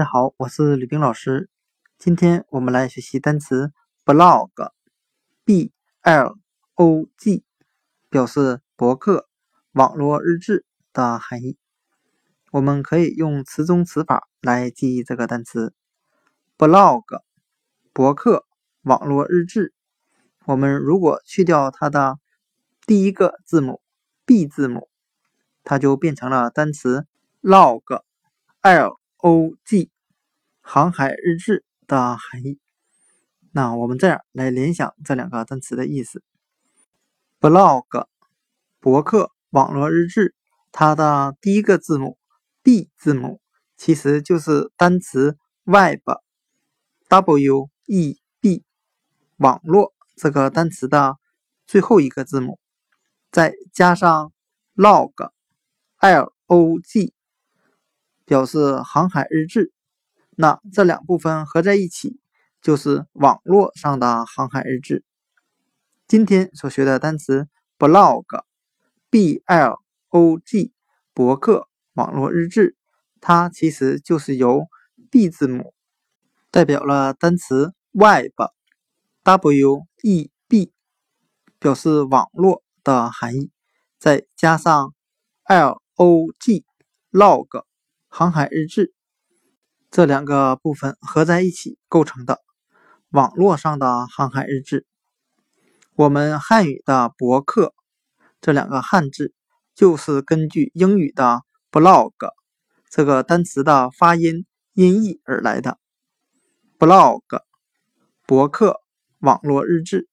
大家好，我是吕冰老师。今天我们来学习单词 blog，b l o g，表示博客、网络日志的含义。我们可以用词中词法来记忆这个单词 blog，博客、网络日志。我们如果去掉它的第一个字母 b 字母，它就变成了单词 log，l。O.G. 航海日志的含义。那我们这样来联想这两个单词的意思：blog 博客、网络日志，它的第一个字母 B 字母其实就是单词 web，W-E-B 网络这个单词的最后一个字母，再加上 log，L-O-G。表示航海日志，那这两部分合在一起就是网络上的航海日志。今天所学的单词 blog，b l o g，博客、网络日志，它其实就是由 b 字母代表了单词 web，w e b，表示网络的含义，再加上 l o g，log。航海日志这两个部分合在一起构成的网络上的航海日志。我们汉语的博客这两个汉字就是根据英语的 blog 这个单词的发音音译而来的。blog 博客网络日志。